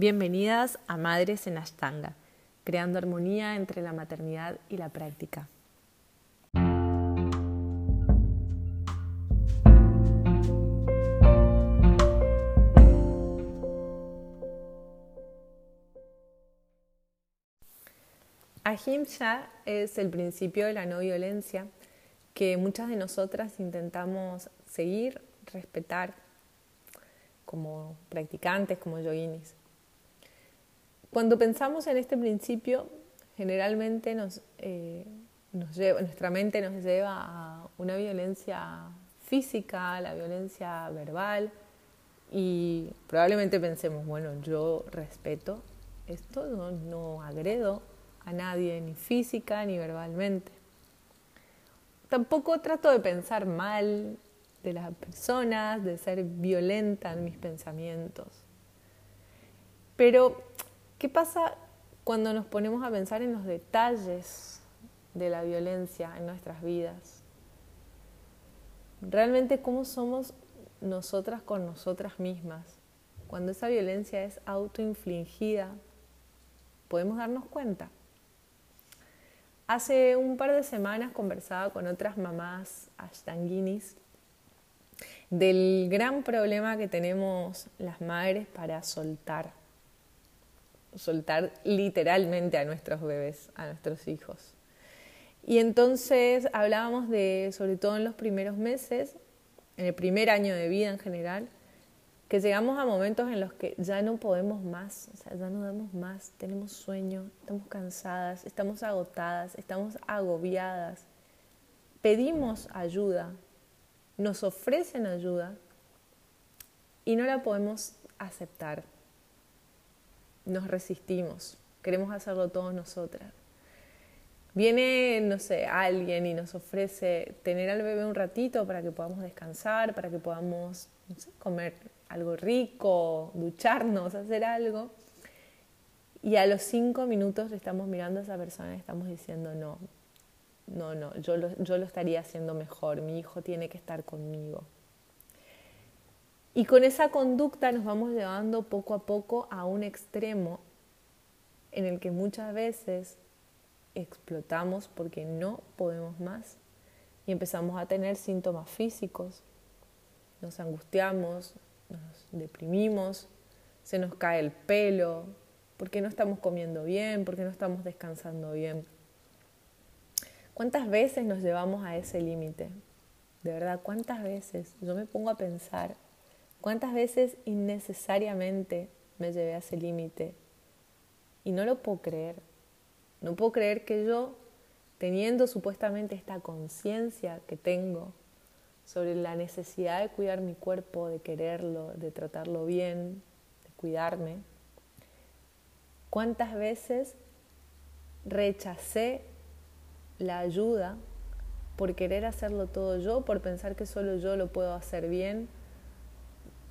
Bienvenidas a Madres en Ashtanga, creando armonía entre la maternidad y la práctica. Ahimsa es el principio de la no violencia que muchas de nosotras intentamos seguir, respetar como practicantes, como yoginis. Cuando pensamos en este principio, generalmente nos, eh, nuestra mente nos lleva a una violencia física, la violencia verbal, y probablemente pensemos, bueno, yo respeto esto, no agredo a nadie, ni física ni verbalmente. Tampoco trato de pensar mal de las personas, de ser violenta en mis pensamientos. Pero, ¿qué pasa cuando nos ponemos a pensar en los detalles de la violencia en nuestras vidas? Realmente, ¿cómo somos nosotras con nosotras mismas? Cuando esa violencia es autoinfligida, podemos darnos cuenta. Hace un par de semanas conversaba con otras mamás ashtanguinis del gran problema que tenemos las madres para soltar, soltar literalmente a nuestros bebés, a nuestros hijos. Y entonces hablábamos de, sobre todo en los primeros meses, en el primer año de vida en general, que llegamos a momentos en los que ya no podemos más, o sea, ya no damos más, tenemos sueño, estamos cansadas, estamos agotadas, estamos agobiadas. Pedimos ayuda, nos ofrecen ayuda y no la podemos aceptar. Nos resistimos, queremos hacerlo todos nosotras. Viene, no sé, alguien y nos ofrece tener al bebé un ratito para que podamos descansar, para que podamos comer algo rico, ducharnos, hacer algo. Y a los cinco minutos estamos mirando a esa persona y estamos diciendo, no, no, no, yo lo, yo lo estaría haciendo mejor, mi hijo tiene que estar conmigo. Y con esa conducta nos vamos llevando poco a poco a un extremo en el que muchas veces explotamos porque no podemos más y empezamos a tener síntomas físicos, nos angustiamos, nos deprimimos, se nos cae el pelo, porque no estamos comiendo bien, porque no estamos descansando bien. ¿Cuántas veces nos llevamos a ese límite? De verdad, ¿cuántas veces? Yo me pongo a pensar, ¿cuántas veces innecesariamente me llevé a ese límite? Y no lo puedo creer. No puedo creer que yo, teniendo supuestamente esta conciencia que tengo, sobre la necesidad de cuidar mi cuerpo, de quererlo, de tratarlo bien, de cuidarme. ¿Cuántas veces rechacé la ayuda por querer hacerlo todo yo, por pensar que solo yo lo puedo hacer bien?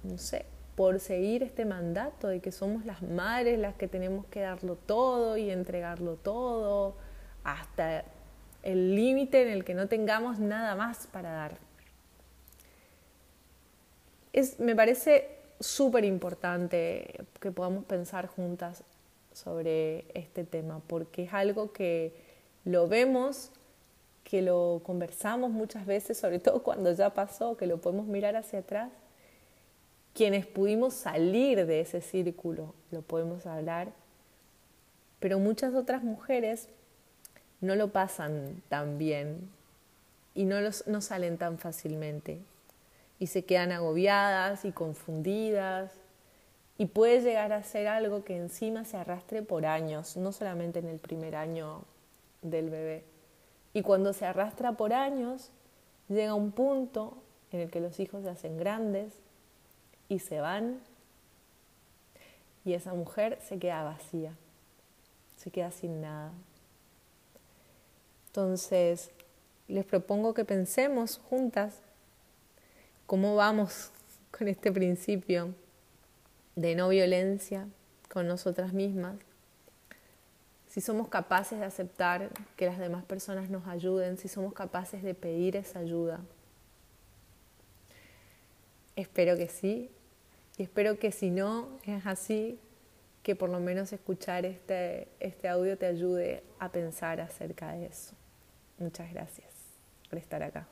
No sé, por seguir este mandato de que somos las madres las que tenemos que darlo todo y entregarlo todo hasta el límite en el que no tengamos nada más para dar me parece súper importante que podamos pensar juntas sobre este tema, porque es algo que lo vemos, que lo conversamos muchas veces, sobre todo cuando ya pasó, que lo podemos mirar hacia atrás. Quienes pudimos salir de ese círculo, lo podemos hablar, pero muchas otras mujeres no lo pasan tan bien y no, no salen tan fácilmente y se quedan agobiadas y confundidas y puede llegar a ser algo que encima se arrastre por años, no solamente en el primer año del bebé. Y cuando se arrastra por años, llega un punto en el que los hijos se hacen grandes y se van y esa mujer se queda vacía, se queda sin nada. Entonces, les propongo que pensemos juntas cómo vamos con este principio de no violencia con nosotras mismas, si somos capaces de aceptar que las demás personas nos ayuden, si somos capaces de pedir esa ayuda. Espero que sí, y espero que si no es así, que por lo menos escuchar este, este audio te ayude a pensar acerca de eso. Muchas gracias por estar acá.